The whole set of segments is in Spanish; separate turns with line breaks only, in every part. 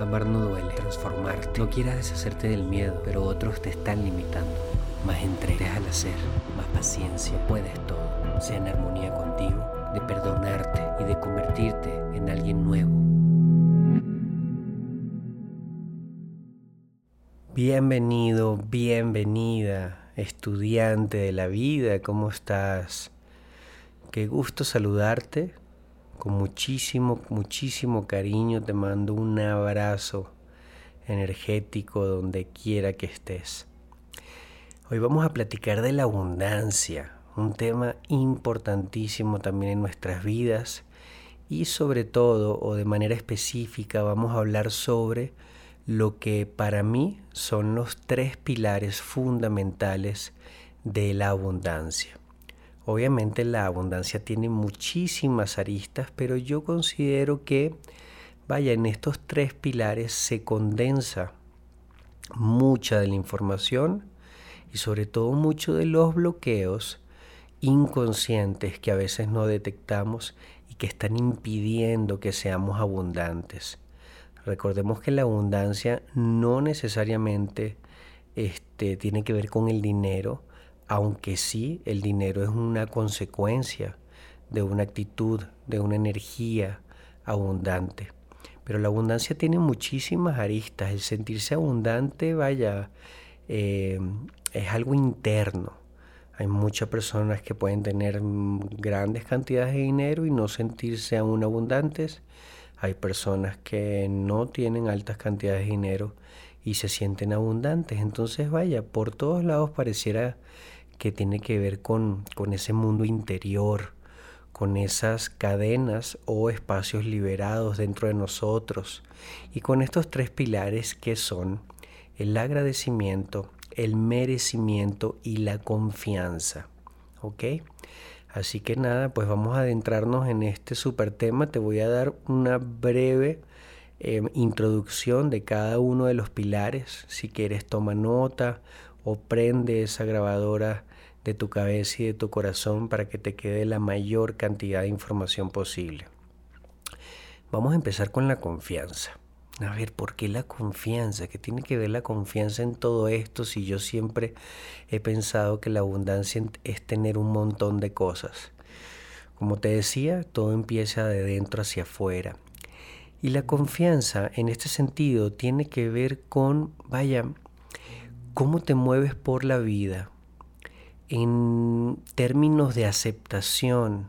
Amar no duele, transformarte. No quieras deshacerte del miedo, pero otros te están limitando. Más entrega al hacer, más paciencia. Puedes todo. Sea en armonía contigo, de perdonarte y de convertirte en alguien nuevo. Bienvenido, bienvenida, estudiante de la vida, ¿cómo estás? Qué gusto saludarte con muchísimo, muchísimo cariño te mando un abrazo energético donde quiera que estés. Hoy vamos a platicar de la abundancia, un tema importantísimo también en nuestras vidas y sobre todo o de manera específica vamos a hablar sobre lo que para mí son los tres pilares fundamentales de la abundancia. Obviamente la abundancia tiene muchísimas aristas, pero yo considero que, vaya, en estos tres pilares se condensa mucha de la información y sobre todo mucho de los bloqueos inconscientes que a veces no detectamos y que están impidiendo que seamos abundantes. Recordemos que la abundancia no necesariamente este, tiene que ver con el dinero, aunque sí el dinero es una consecuencia de una actitud, de una energía abundante. Pero la abundancia tiene muchísimas aristas. El sentirse abundante, vaya, eh, es algo interno. Hay muchas personas que pueden tener grandes cantidades de dinero y no sentirse aún abundantes. Hay personas que no tienen altas cantidades de dinero y se sienten abundantes. Entonces, vaya, por todos lados pareciera que tiene que ver con, con ese mundo interior, con esas cadenas o espacios liberados dentro de nosotros y con estos tres pilares que son el agradecimiento, el merecimiento y la confianza. ¿Ok? Así que nada, pues vamos a adentrarnos en este super tema. Te voy a dar una breve em, introducción de cada uno de los pilares. Si quieres, toma nota o prende esa grabadora de tu cabeza y de tu corazón para que te quede la mayor cantidad de información posible. Vamos a empezar con la confianza. A ver, ¿por qué la confianza? ¿Qué tiene que ver la confianza en todo esto si yo siempre he pensado que la abundancia es tener un montón de cosas? Como te decía, todo empieza de dentro hacia afuera. Y la confianza en este sentido tiene que ver con, vaya, cómo te mueves por la vida, en términos de aceptación,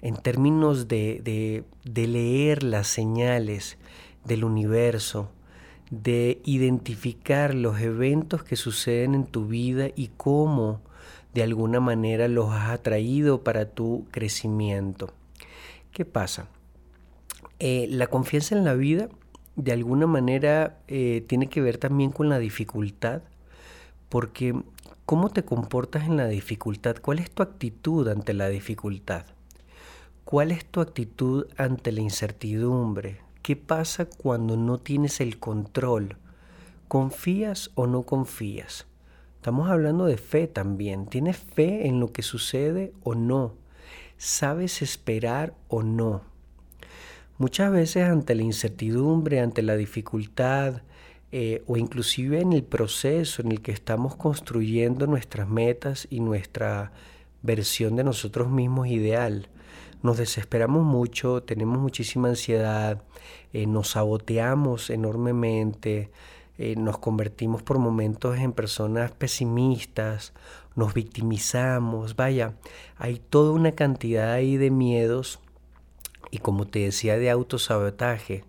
en términos de, leer las señales del universo, de identificar los eventos que suceden en tu vida y cómo de alguna manera los has atraído para tu crecimiento. ¿Qué pasa? Eh, la confianza en la vida de alguna manera eh, tiene que ver también con la dificultad, porque ¿Cómo te comportas en la dificultad? ¿Cuál es tu actitud ante la dificultad? ¿Cuál es tu actitud ante la incertidumbre? ¿Qué pasa cuando no tienes el control? ¿Confías o no confías? Estamos hablando de fe también. ¿Tienes fe en lo que sucede o no? ¿Sabes esperar o no? Muchas veces ante la incertidumbre, ante la dificultad, eh, o inclusive en el proceso en el que estamos construyendo nuestras metas y nuestra versión de nosotros mismos ideal. Nos desesperamos mucho, tenemos muchísima ansiedad, eh, nos saboteamos enormemente, eh, nos convertimos por momentos en personas pesimistas, nos victimizamos, vaya, hay toda una cantidad ahí de miedos y como te decía de autosabotaje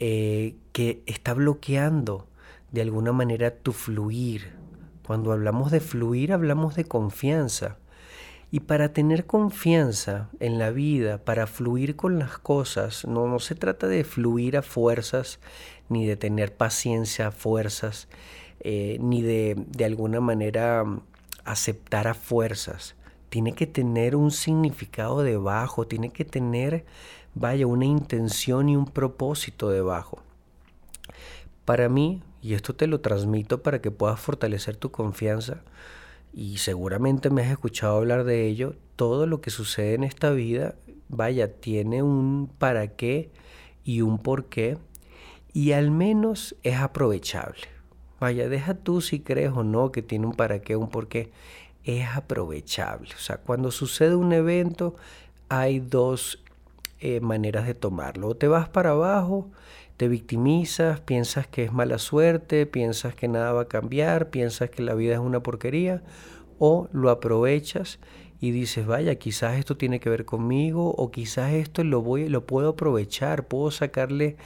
eh, que está bloqueando de alguna manera tu fluir. Cuando hablamos de fluir hablamos de confianza. Y para tener confianza en la vida, para fluir con las cosas, no, no se trata de fluir a fuerzas, ni de tener paciencia a fuerzas, eh, ni de, de alguna manera mm, aceptar a fuerzas. Tiene que tener un significado debajo, tiene que tener vaya una intención y un propósito debajo. Para mí, y esto te lo transmito para que puedas fortalecer tu confianza, y seguramente me has escuchado hablar de ello, todo lo que sucede en esta vida, vaya, tiene un para qué y un por qué, y al menos es aprovechable. Vaya, deja tú si crees o no que tiene un para qué, un por qué. Es aprovechable. O sea, cuando sucede un evento hay dos eh, maneras de tomarlo. O te vas para abajo, te victimizas, piensas que es mala suerte, piensas que nada va a cambiar, piensas que la vida es una porquería, o lo aprovechas y dices, vaya, quizás esto tiene que ver conmigo, o quizás esto lo, voy, lo puedo aprovechar, puedo sacarle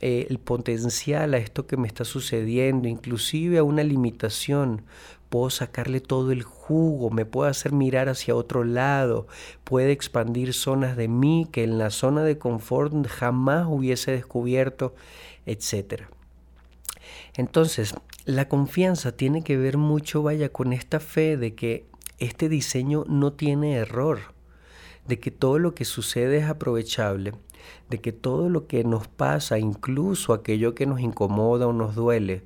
eh, el potencial a esto que me está sucediendo, inclusive a una limitación. Puedo sacarle todo el jugo, me puedo hacer mirar hacia otro lado, puede expandir zonas de mí que en la zona de confort jamás hubiese descubierto, etc. Entonces, la confianza tiene que ver mucho, vaya, con esta fe de que este diseño no tiene error, de que todo lo que sucede es aprovechable de que todo lo que nos pasa, incluso aquello que nos incomoda o nos duele,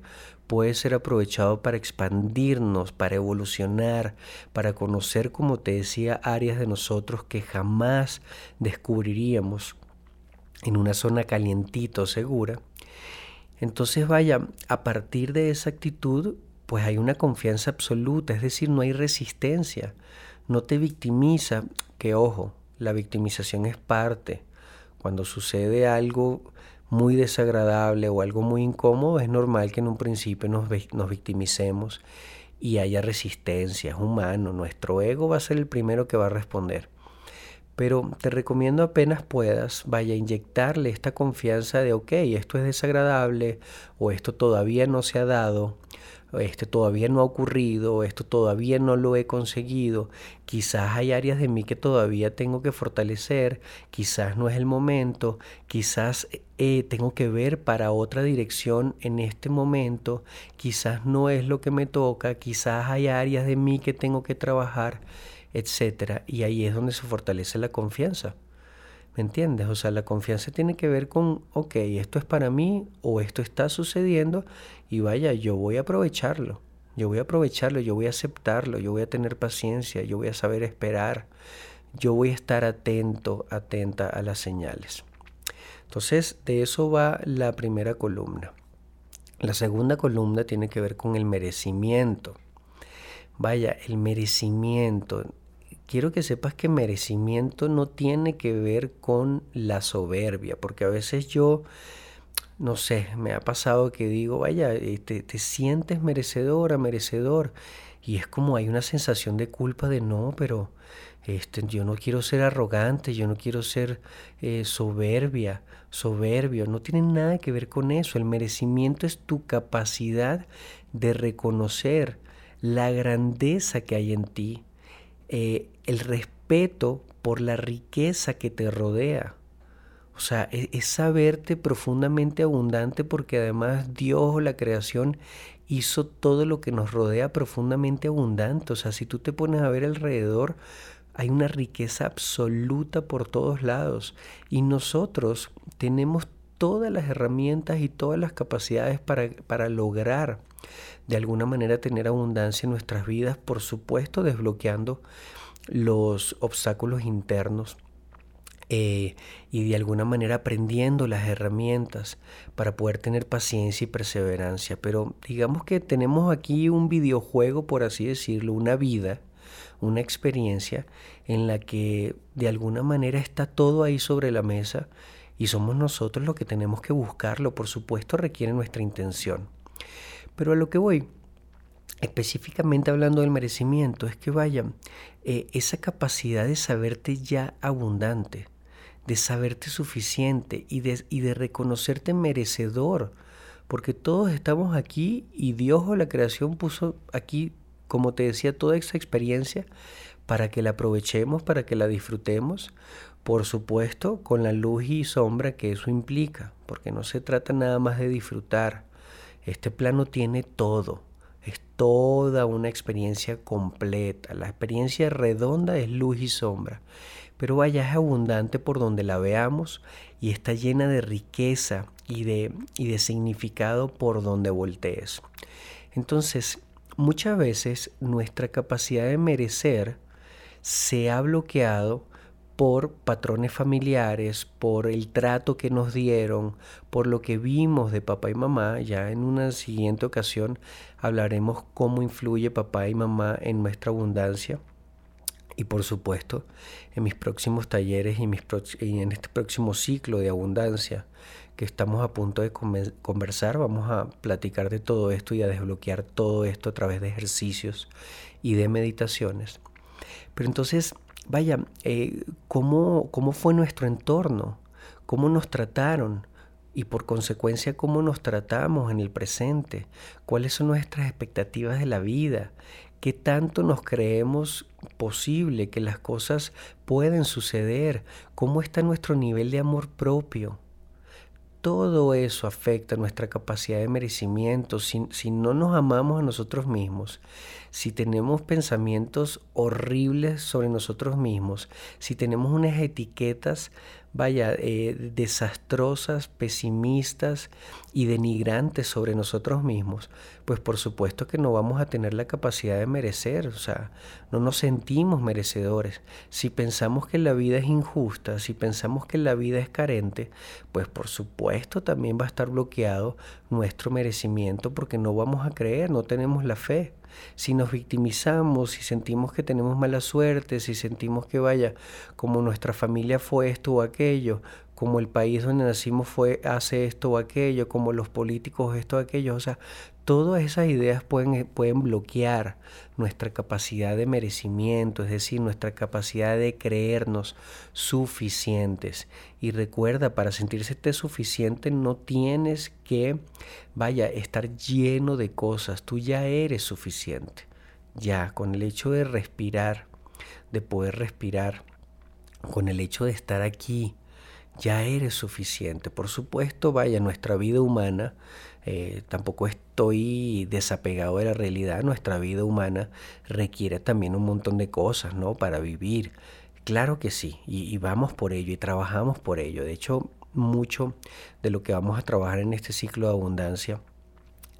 puede ser aprovechado para expandirnos, para evolucionar, para conocer, como te decía, áreas de nosotros que jamás descubriríamos en una zona calientito, segura. Entonces vaya, a partir de esa actitud, pues hay una confianza absoluta, es decir, no hay resistencia, no te victimiza, que ojo, la victimización es parte, cuando sucede algo muy desagradable o algo muy incómodo, es normal que en un principio nos, nos victimicemos y haya resistencia, es humano, nuestro ego va a ser el primero que va a responder. Pero te recomiendo apenas puedas, vaya a inyectarle esta confianza de, ok, esto es desagradable o esto todavía no se ha dado, este todavía no ha ocurrido, esto todavía no lo he conseguido, quizás hay áreas de mí que todavía tengo que fortalecer, quizás no es el momento, quizás eh, tengo que ver para otra dirección en este momento, quizás no es lo que me toca, quizás hay áreas de mí que tengo que trabajar, etc. Y ahí es donde se fortalece la confianza. ¿Me entiendes? O sea, la confianza tiene que ver con, ok, esto es para mí o esto está sucediendo y vaya, yo voy a aprovecharlo, yo voy a aprovecharlo, yo voy a aceptarlo, yo voy a tener paciencia, yo voy a saber esperar, yo voy a estar atento, atenta a las señales. Entonces, de eso va la primera columna. La segunda columna tiene que ver con el merecimiento. Vaya, el merecimiento quiero que sepas que merecimiento no tiene que ver con la soberbia, porque a veces yo, no sé, me ha pasado que digo, vaya, eh, te, te sientes merecedora, merecedor, y es como hay una sensación de culpa de no, pero este, yo no quiero ser arrogante, yo no quiero ser eh, soberbia, soberbio, no tiene nada que ver con eso. El merecimiento es tu capacidad de reconocer la grandeza que hay en ti, eh, el respeto por la riqueza que te rodea. O sea, e-, es, saberte profundamente abundante porque además Dios la creación hizo todo lo que nos rodea profundamente abundante. O sea, si tú te pones a ver alrededor, hay una riqueza absoluta por todos lados. Y nosotros tenemos todas las herramientas y todas las capacidades para, para lograr de alguna manera tener abundancia en nuestras vidas, por supuesto desbloqueando los obstáculos internos eh, y de alguna manera aprendiendo las herramientas para poder tener paciencia y perseverancia. Pero digamos que tenemos aquí un videojuego, por así decirlo, una vida, una experiencia en la que de alguna manera está todo ahí sobre la mesa y somos nosotros los que tenemos que buscarlo. Por supuesto requiere nuestra intención. Pero a lo que voy, específicamente hablando del merecimiento, es que vaya, eh, esa capacidad de saberte ya abundante, de saberte suficiente y de, y de reconocerte merecedor, porque todos estamos aquí y Dios o la creación puso aquí, como te decía, toda esa experiencia para que la aprovechemos, para que la disfrutemos, por supuesto, con la luz y sombra que eso implica, porque no se trata nada más de disfrutar, este plano tiene todo, es toda una experiencia completa. La experiencia redonda es luz y sombra, pero vaya es abundante por donde la veamos y está llena de riqueza y de, y de significado por donde voltees. Entonces, muchas veces nuestra capacidad de merecer se ha bloqueado por patrones familiares, por el trato que nos dieron, por lo que vimos de papá y mamá. Ya en una siguiente ocasión hablaremos cómo influye papá y mamá en nuestra abundancia. Y por supuesto, en mis próximos talleres y, mis y en este próximo ciclo de abundancia que estamos a punto de conversar, vamos a platicar de todo esto y a desbloquear todo esto a través de ejercicios y de meditaciones. Pero entonces, vaya, eh, ¿cómo, ¿cómo fue nuestro entorno? ¿Cómo nos trataron? y por consecuencia cómo nos tratamos en el presente, cuáles son nuestras expectativas de la vida, qué tanto nos creemos posible que las cosas pueden suceder, cómo está nuestro nivel de amor propio, todo eso afecta nuestra capacidad de merecimiento. Si, no nos amamos a nosotros mismos, si tenemos pensamientos horribles sobre nosotros mismos, si tenemos unas etiquetas vaya, eh, desastrosas, pesimistas y denigrantes sobre nosotros mismos, pues por supuesto que no vamos a tener la capacidad de merecer, o sea, no nos sentimos merecedores. Si pensamos que la vida es injusta, si pensamos que la vida es carente, pues por supuesto también va a estar bloqueado nuestro merecimiento porque no vamos a creer, no tenemos la fe si nos victimizamos, si sentimos que tenemos mala suerte, si sentimos que vaya, como nuestra familia fue esto o aquello, como el país donde nacimos fue hace esto o aquello, como los políticos esto o aquello, o sea, todas esas ideas pueden, eh, pueden bloquear nuestra capacidad de merecimiento, es decir, nuestra capacidad de creernos suficientes. Y recuerda, para sentirse suficiente no tienes que, vaya, estar lleno de cosas, tú ya eres suficiente. Ya, con el hecho de respirar, de poder respirar, con el hecho de estar aquí, ya eres suficiente. Por supuesto, vaya, nuestra vida humana, eh, tampoco estoy desapegado de la realidad, nuestra vida humana requiere también un montón de cosas, ¿no? Para vivir. Claro que sí, y, y vamos por ello y trabajamos por ello. De hecho, mucho de lo que vamos a trabajar en este ciclo de abundancia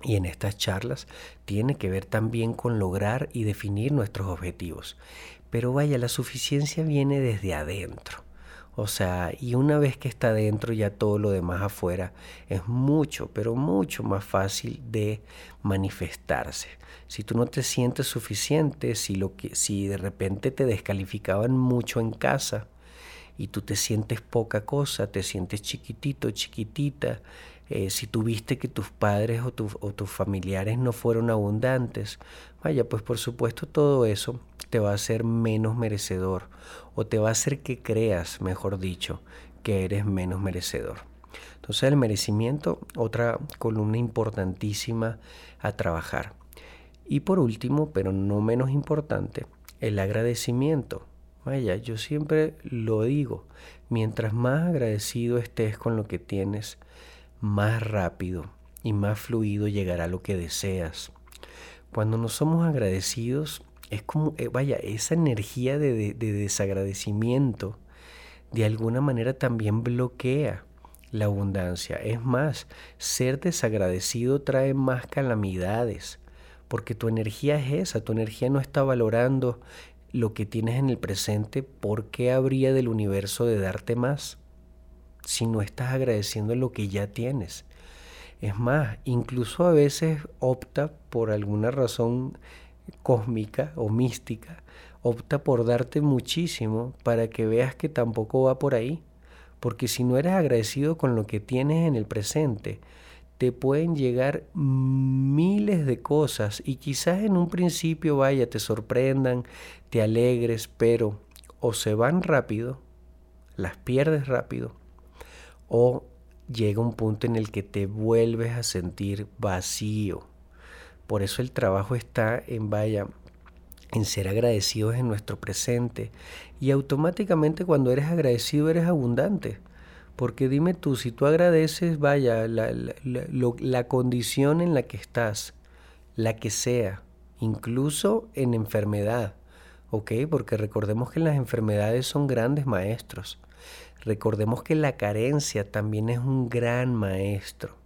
y en estas charlas tiene que ver también con lograr y definir nuestros objetivos. Pero vaya, la suficiencia viene desde adentro. O sea, y una vez que está dentro, ya todo lo demás afuera es mucho, pero mucho más fácil de manifestarse. Si tú no te sientes suficiente, si, lo que, si de repente te descalificaban mucho en casa y tú te sientes poca cosa, te sientes chiquitito, chiquitita, eh, si tuviste que tus padres o, o tus familiares no fueron abundantes, vaya, pues por supuesto todo eso te va a hacer menos merecedor o te va a hacer que creas, mejor dicho, que eres menos merecedor. Entonces el merecimiento, otra columna importantísima a trabajar. Y por último, pero no menos importante, el agradecimiento. Vaya, yo siempre lo digo, mientras más agradecido estés con lo que tienes, más rápido y más fluido llegará lo que deseas. Cuando no somos agradecidos, es como, eh, vaya, esa energía de, desagradecimiento de alguna manera también bloquea la abundancia. Es más, ser desagradecido trae más calamidades, porque tu energía es esa, tu energía no está valorando lo que tienes en el presente, ¿por qué habría del universo de darte más si no estás agradeciendo lo que ya tienes? Es más, incluso a veces opta por alguna razón cósmica o mística, opta por darte muchísimo para que veas que tampoco va por ahí. Porque si no eres agradecido con lo que tienes en el presente, te pueden llegar miles de cosas y quizás en un principio vaya, te sorprendan, te alegres, pero o se van rápido, las pierdes rápido, o llega un punto en el que te vuelves a sentir vacío por eso el trabajo está en vaya, en ser agradecidos en nuestro presente. Y automáticamente cuando eres agradecido eres abundante. Porque dime tú, si tú agradeces, vaya, la, la, condición en la que estás, la que sea, incluso en enfermedad, ¿ok? Porque recordemos que las enfermedades son grandes maestros. Recordemos que la carencia también es un gran maestro.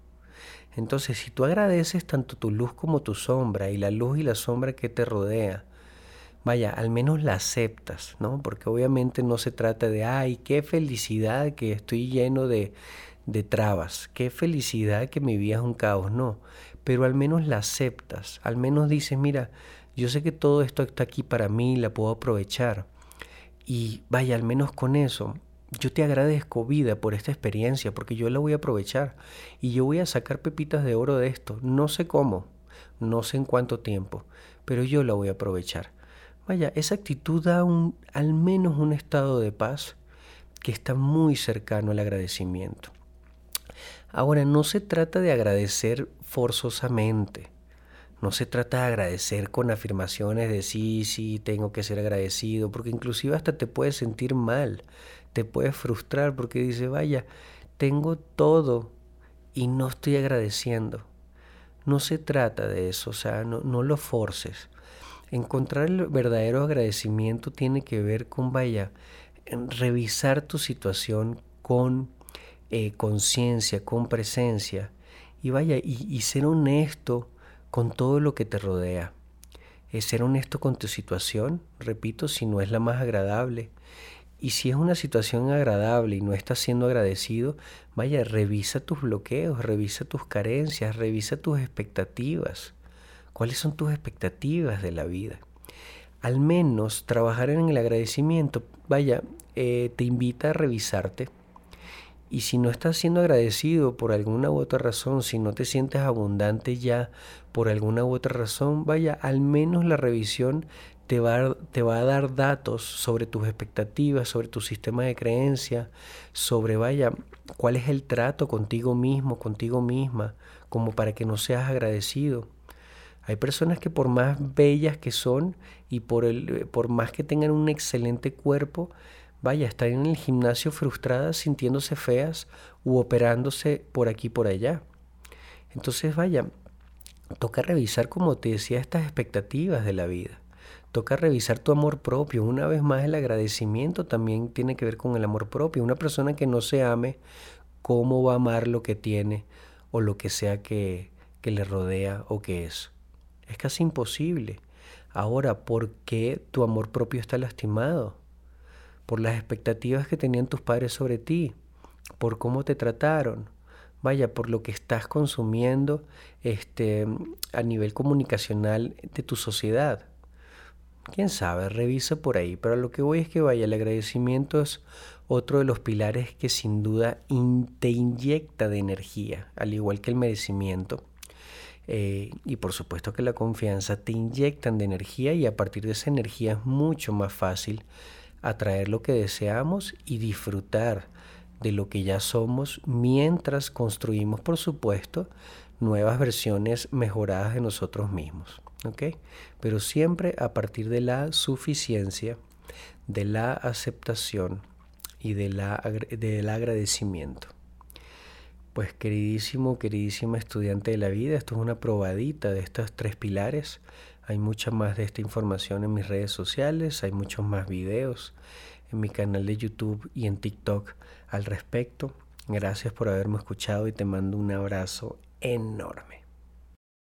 Entonces, si tú agradeces tanto tu luz como tu sombra y la luz y la sombra que te rodea, vaya, al menos la aceptas, ¿no? Porque obviamente no se trata de, ay, qué felicidad que estoy lleno de, de trabas, qué felicidad que mi vida es un caos, no, pero al menos la aceptas, al menos dices, mira, yo sé que todo esto está aquí para mí, la puedo aprovechar. Y vaya, al menos con eso, yo te agradezco vida por esta experiencia, porque yo la voy a aprovechar y yo voy a sacar pepitas de oro de esto. No sé cómo, no sé en cuánto tiempo, pero yo la voy a aprovechar. Vaya, esa actitud da un, al menos un estado de paz que está muy cercano al agradecimiento. Ahora, no se trata de agradecer forzosamente. No se trata de agradecer con afirmaciones de sí, sí, tengo que ser agradecido, porque inclusive hasta te puedes sentir mal, te puedes frustrar porque dice, vaya, tengo todo y no estoy agradeciendo. No se trata de eso, o sea, no, no lo forces. Encontrar el verdadero agradecimiento tiene que ver con, vaya, revisar tu situación con eh, conciencia, con presencia, y vaya, y, ser honesto con todo lo que te rodea. Es ser honesto con tu situación, repito, si no es la más agradable. Y si es una situación agradable y no estás siendo agradecido, vaya, revisa tus bloqueos, revisa tus carencias, revisa tus expectativas. ¿Cuáles son tus expectativas de la vida? Al menos trabajar en el agradecimiento, vaya, eh, te invita a revisarte. Y si no estás siendo agradecido por alguna u otra razón, si no te sientes abundante ya por alguna u otra razón, vaya, al menos la revisión te va, te va a dar datos sobre tus expectativas, sobre tu sistema de creencia, sobre, vaya, cuál es el trato contigo mismo, contigo misma, como para que no seas agradecido. Hay personas que por más bellas que son y por, el, por más que tengan un excelente cuerpo, vaya, están en el gimnasio frustradas, sintiéndose feas u operándose por aquí y por allá. Entonces, vaya, toca revisar, como te decía, estas expectativas de la vida. Toca revisar tu amor propio. Una vez más, el agradecimiento también tiene que ver con el amor propio. Una persona que no se ame, ¿cómo va a amar lo que tiene o lo que sea que, que le rodea o que es? Es casi imposible. Ahora, ¿por qué tu amor propio está lastimado? Por las expectativas que tenían tus padres sobre ti, por cómo te trataron, vaya, por lo que estás consumiendo este, a nivel comunicacional de tu sociedad. Quién sabe, revisa por ahí, pero lo que voy es que vaya, el agradecimiento es otro de los pilares que sin duda te inyecta de energía, al igual que el merecimiento. Eh, y por supuesto que la confianza te inyectan de energía y a partir de esa energía es mucho más fácil atraer lo que deseamos y disfrutar de lo que ya somos mientras construimos, por supuesto, nuevas versiones mejoradas de nosotros mismos. Pero siempre a partir de la suficiencia, de la aceptación y de la, del agradecimiento. Pues queridísimo, queridísima estudiante de la vida, esto es una probadita de estos tres pilares. Hay mucha más de esta información en mis redes sociales, hay muchos más videos en mi canal de YouTube y en TikTok al respecto. Gracias por haberme escuchado y te mando un abrazo enorme.